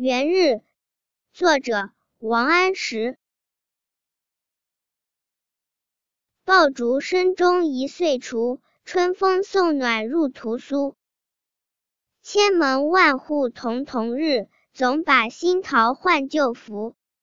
元日作者王安石。爆竹声中一岁除春风送暖入屠苏。千门万户曈曈日总把新桃换旧符